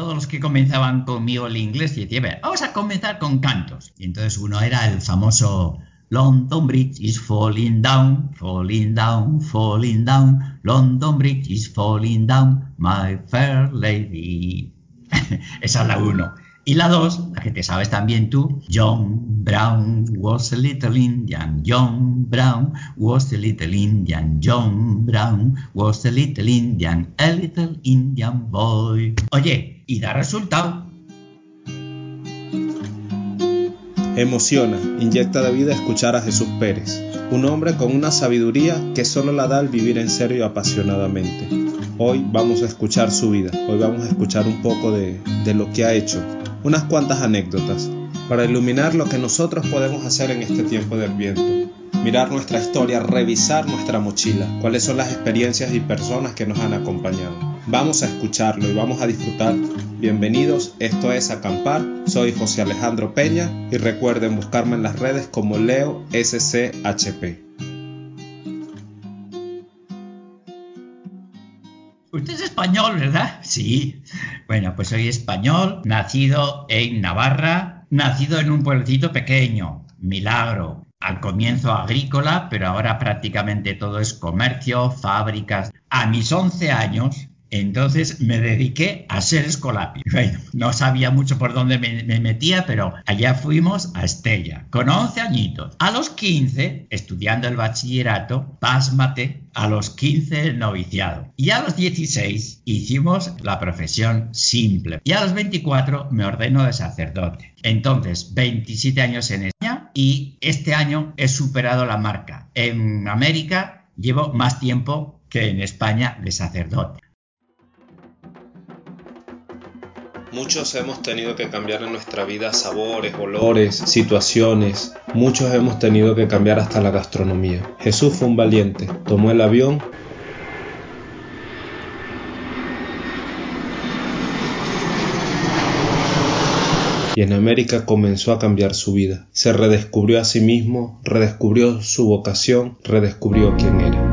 Todos los que comenzaban conmigo el inglés y decía, "Venga, vamos a comenzar con cantos. Y entonces uno era el famoso London Bridge is falling down, falling down, falling down. London Bridge is falling down, my fair lady. Esa es la uno. Y la dos, la que te sabes también tú, John Brown was a little Indian, John Brown was a little Indian, John Brown was a little Indian, a little Indian boy. Oye, y da resultado. Emociona, inyecta de vida escuchar a Jesús Pérez, un hombre con una sabiduría que solo la da al vivir en serio y apasionadamente. Hoy vamos a escuchar su vida, hoy vamos a escuchar un poco de, de lo que ha hecho, unas cuantas anécdotas, para iluminar lo que nosotros podemos hacer en este tiempo de viento. Mirar nuestra historia, revisar nuestra mochila, cuáles son las experiencias y personas que nos han acompañado. Vamos a escucharlo y vamos a disfrutar. Bienvenidos, esto es Acampar, soy José Alejandro Peña y recuerden buscarme en las redes como Leo SCHP. Usted es español, ¿verdad? Sí. Bueno, pues soy español, nacido en Navarra, nacido en un pueblecito pequeño, Milagro. Al comienzo agrícola, pero ahora prácticamente todo es comercio, fábricas. A mis 11 años, entonces me dediqué a ser escolapi. Bueno, no sabía mucho por dónde me, me, metía, pero allá fuimos a Estella, con 11 añitos. A los 15, estudiando el bachillerato, pásmate, a los 15 el noviciado. Y a los 16 hicimos la profesión simple. Y a los 24 me ordeno de sacerdote. Entonces, 27 años en España y este año he superado la marca. En América llevo más tiempo que en España de sacerdote. Muchos hemos tenido que cambiar en nuestra vida sabores, olores, situaciones. Muchos hemos tenido que cambiar hasta la gastronomía. Jesús fue un valiente. Tomó el avión. Y en América comenzó a cambiar su vida. Se redescubrió a sí mismo, redescubrió su vocación, redescubrió quién era.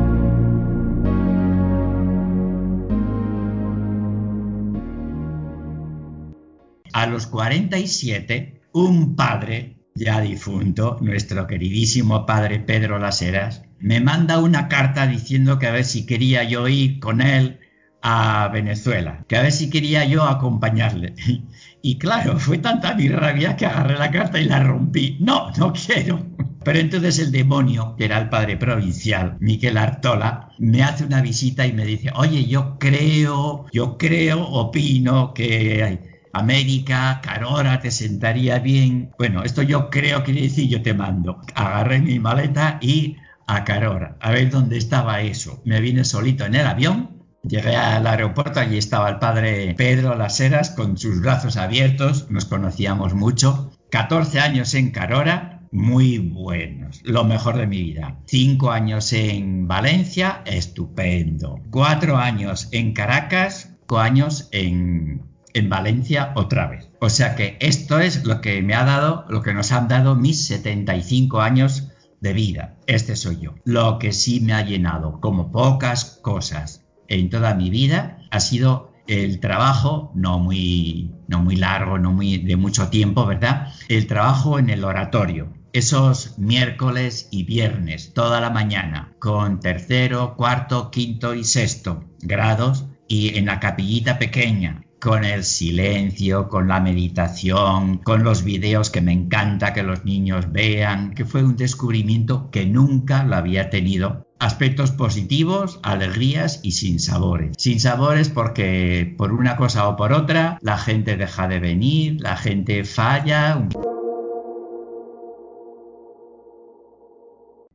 Los 47, un padre ya difunto, nuestro queridísimo padre Pedro Las Heras, me manda una carta diciendo que a ver si quería yo ir con él a Venezuela, que a ver si quería yo acompañarle. Y claro, fue tanta mi rabia que agarré la carta y la rompí. No, no quiero. Pero entonces el demonio, que era el padre provincial, Miquel Artola, me hace una visita y me dice, oye, yo creo, yo creo, opino que América, Carora, te sentaría bien. Bueno, esto yo creo quiere decir yo te mando. Agarré mi maleta y a Carora, a ver dónde estaba eso. Me vine solito en el avión, llegué al aeropuerto, allí estaba el padre Pedro Las Heras con sus brazos abiertos, nos conocíamos mucho. 14 años en Carora, muy buenos, lo mejor de mi vida. Cinco años en Valencia, estupendo. Cuatro años en Caracas, cinco años en en Valencia otra vez. O sea que esto es lo que me ha dado, lo que nos han dado mis 75 años de vida. Este soy yo. Lo que sí me ha llenado, como pocas cosas en toda mi vida, ha sido el trabajo, no muy, no muy largo, no muy de mucho tiempo, ¿verdad? El trabajo en el oratorio. Esos miércoles y viernes, toda la mañana, con tercero, cuarto, quinto y sexto grados, y en la capillita pequeña, con el silencio, con la meditación, con los videos que me encanta que los niños vean, que fue un descubrimiento que nunca lo había tenido. Aspectos positivos, alegrías y sin sabores. Sin sabores porque por una cosa o por otra la gente deja de venir, la gente falla.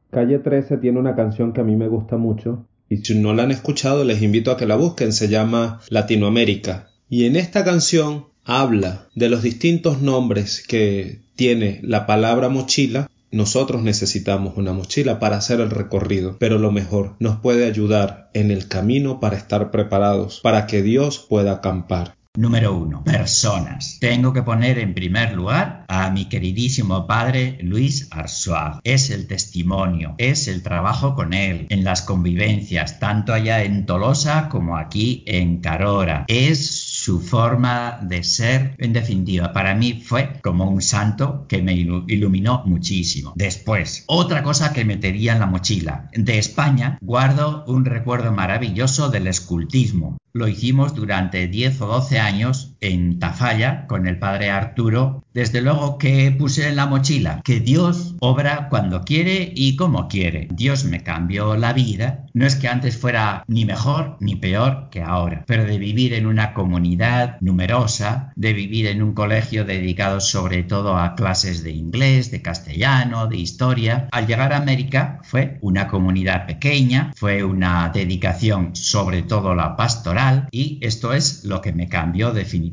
Calle 13 tiene una canción que a mí me gusta mucho Y si no la han escuchado, les invito a que la busquen. Se llama Latinoamérica. Y en esta canción habla de los distintos nombres que tiene la palabra mochila nosotros necesitamos una mochila para hacer el recorrido, pero lo mejor nos puede ayudar en el camino para estar preparados, para que Dios pueda acampar. Número uno, personas. Tengo que poner en primer lugar a mi queridísimo padre Luis Arsoag. Es el testimonio, es el trabajo con él, en las convivencias, tanto allá en Tolosa como aquí en Carora. Es su forma de ser, en definitiva, para mí fue como un santo que me iluminó muchísimo. Después, otra cosa que metería en la mochila. De España guardo un recuerdo maravilloso del escultismo. Lo hicimos durante 10 o 12 años en Tafalla con el padre Arturo. Desde luego que puse en la mochila que Dios obra cuando quiere y como quiere. Dios me cambió la vida. No es que antes fuera ni mejor ni peor que ahora, pero de vivir en una comunidad numerosa, de vivir en un colegio dedicado sobre todo a clases de inglés, de castellano, de historia. Al llegar a América fue una comunidad pequeña, fue una dedicación sobre todo la pastoral y esto es lo que me cambió definitivamente.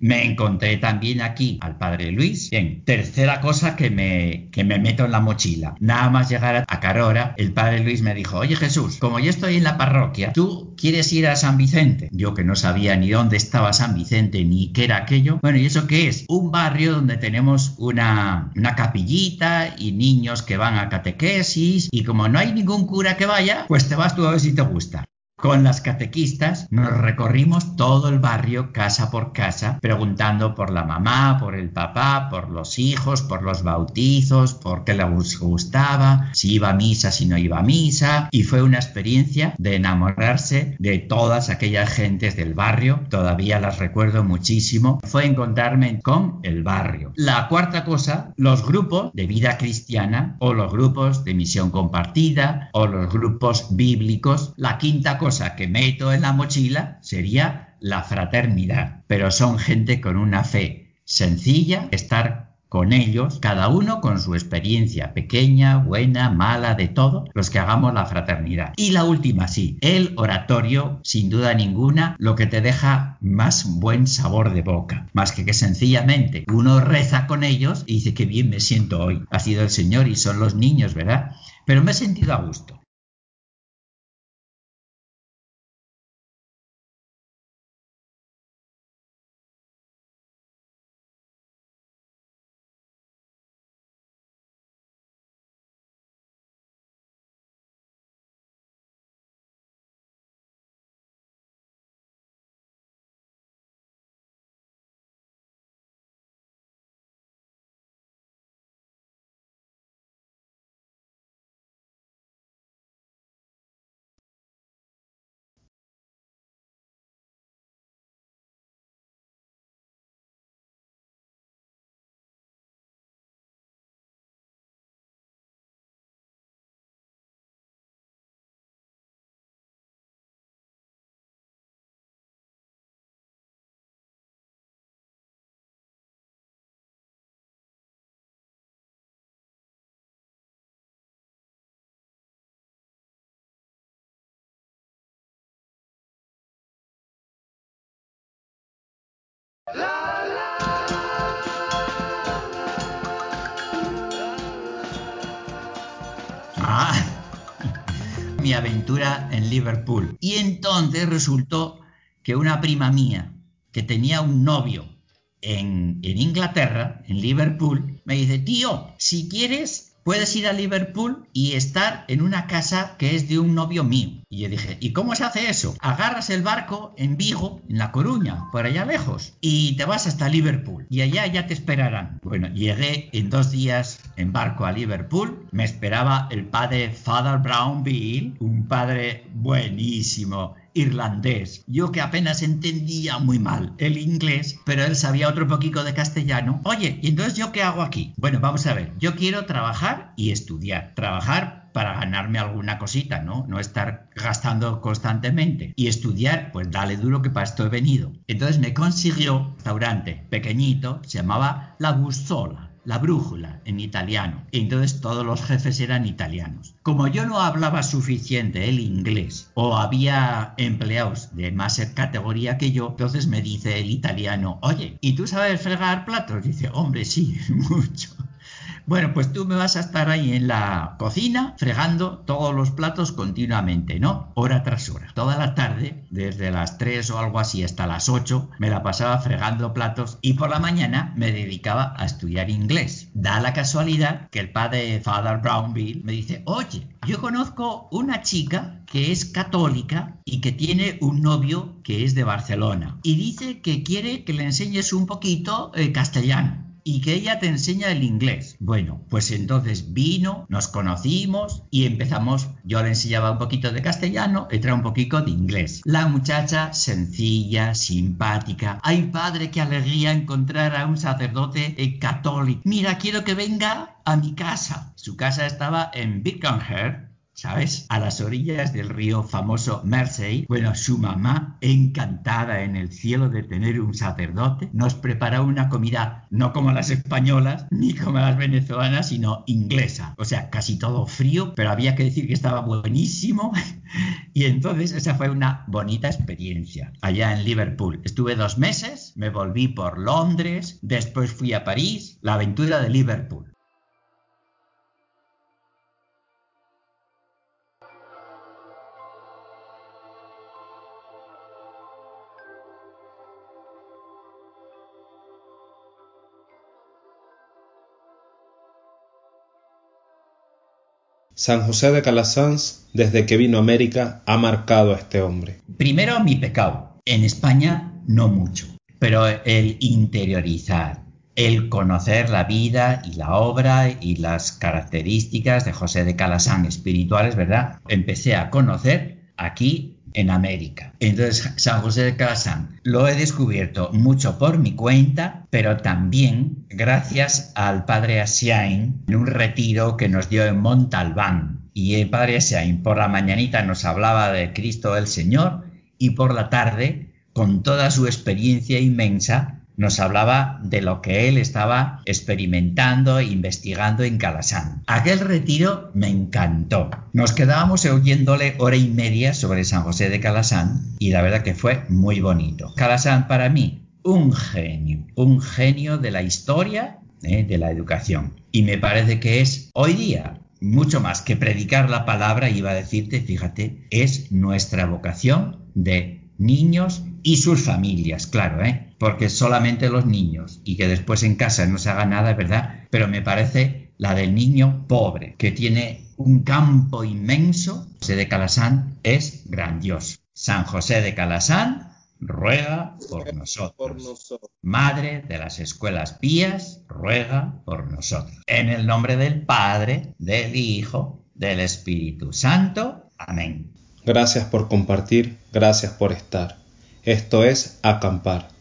Me encontré también aquí al padre Luis. Bien, tercera cosa que me, que me meto en la mochila. Nada más llegar a Carora, el padre Luis me dijo, oye Jesús, como yo estoy en la parroquia, ¿tú quieres ir a San Vicente? Yo que no sabía ni dónde estaba San Vicente ni qué era aquello. Bueno, ¿y eso qué es? Un barrio donde tenemos una, una capillita y niños que van a catequesis y como no hay ningún cura que vaya, pues te vas tú a ver si te gusta. Con las catequistas nos recorrimos todo el barrio casa por casa preguntando por la mamá, por el papá, por los hijos, por los bautizos, por qué les gustaba, si iba a misa, si no iba a misa y fue una experiencia de enamorarse de todas aquellas gentes del barrio, todavía las recuerdo muchísimo, fue encontrarme con el barrio. La cuarta cosa, los grupos de vida cristiana o los grupos de misión compartida o los grupos bíblicos. La quinta cosa que meto en la mochila sería la fraternidad, pero son gente con una fe sencilla, estar con ellos, cada uno con su experiencia, pequeña, buena, mala, de todo, los que hagamos la fraternidad. Y la última, sí, el oratorio, sin duda ninguna, lo que te deja más buen sabor de boca, más que que sencillamente uno reza con ellos y dice que bien me siento hoy. Ha sido el Señor y son los niños, ¿verdad? Pero me he sentido a gusto. Ah, mi aventura en Liverpool. Y entonces resultó que una prima mía, que tenía un novio en, en Inglaterra, en Liverpool, me dice, tío, si quieres puedes ir a Liverpool y estar en una casa que es de un novio mío. Y yo dije, ¿y cómo se hace eso? Agarras el barco en Vigo, en La Coruña, por allá lejos, y te vas hasta Liverpool. Y allá ya te esperarán. Bueno, llegué en dos días en barco a Liverpool. Me esperaba el padre Father Brownville, un padre buenísimo irlandés. Yo que apenas entendía muy mal el inglés, pero él sabía otro poquito de castellano. Oye, ¿y entonces yo qué hago aquí? Bueno, vamos a ver, yo quiero trabajar y estudiar. Trabajar para ganarme alguna cosita, ¿no? No estar gastando constantemente. Y estudiar, pues dale duro que para esto he venido. Entonces me consiguió un restaurante pequeñito, se llamaba La Gustola la brújula en italiano. Y entonces todos los jefes eran italianos. Como yo no hablaba suficiente el inglés o había empleados de más categoría que yo, entonces me dice el italiano, oye, ¿y tú sabes fregar platos? Dice, hombre, sí, mucho. Bueno, pues tú me vas a estar ahí en la cocina fregando todos los platos continuamente, ¿no? Hora tras hora. Toda la tarde, desde las 3 o algo así hasta las 8, me la pasaba fregando platos y por la mañana me dedicaba a estudiar inglés. Da la casualidad que el padre Father Brownville me dice, oye, yo conozco una chica que es católica y que tiene un novio que es de Barcelona y dice que quiere que le enseñes un poquito eh, castellano y que ella te enseña el inglés. Bueno, pues entonces vino, nos conocimos y empezamos, yo le enseñaba un poquito de castellano, y un poquito de inglés. La muchacha sencilla, simpática. Ay padre, qué alegría encontrar a un sacerdote eh, católico. Mira, quiero que venga a mi casa. Su casa estaba en Birkenhead ¿sabes? A las orillas del río famoso Mersey. Bueno, su mamá, encantada en el cielo de tener un sacerdote, nos preparó una comida no como las españolas ni como las venezolanas, sino inglesa. O sea, casi todo frío, pero había que decir que estaba buenísimo. y entonces esa fue una bonita experiencia allá en Liverpool. Estuve dos meses, me volví por Londres, después fui a París, la aventura de Liverpool. San José de Calasanz, desde que vino a América, ha marcado a este hombre. Primero mi pecado. En España no mucho, pero el interiorizar, el conocer la vida y la obra y las características de José de Calasanz espirituales, ¿verdad? Empecé a conocer aquí en América. Entonces, San José de Calasán lo he descubierto mucho por mi cuenta, pero también gracias al padre Asiain en un retiro que nos dio en Montalbán. Y el padre Asiain por la mañanita nos hablaba de Cristo el Señor y por la tarde, con toda su experiencia inmensa, nos hablaba de lo que él estaba experimentando e investigando en Calasán. Aquel retiro me encantó. Nos quedábamos oyéndole hora y media sobre San José de Calasán y la verdad que fue muy bonito. Calasán para mí, un genio, un genio de la historia, eh, de la educación. Y me parece que es hoy día mucho más que predicar la palabra, iba a decirte, fíjate, es nuestra vocación de niños y sus familias, claro, ¿eh? Porque solamente los niños y que después en casa no se haga nada, ¿verdad? Pero me parece la del niño pobre, que tiene un campo inmenso. José de Calasán es grandioso. San José de Calasán ruega por nosotros. Madre de las escuelas pías, ruega por nosotros. En el nombre del Padre, del Hijo, del Espíritu Santo. Amén. Gracias por compartir, gracias por estar. Esto es acampar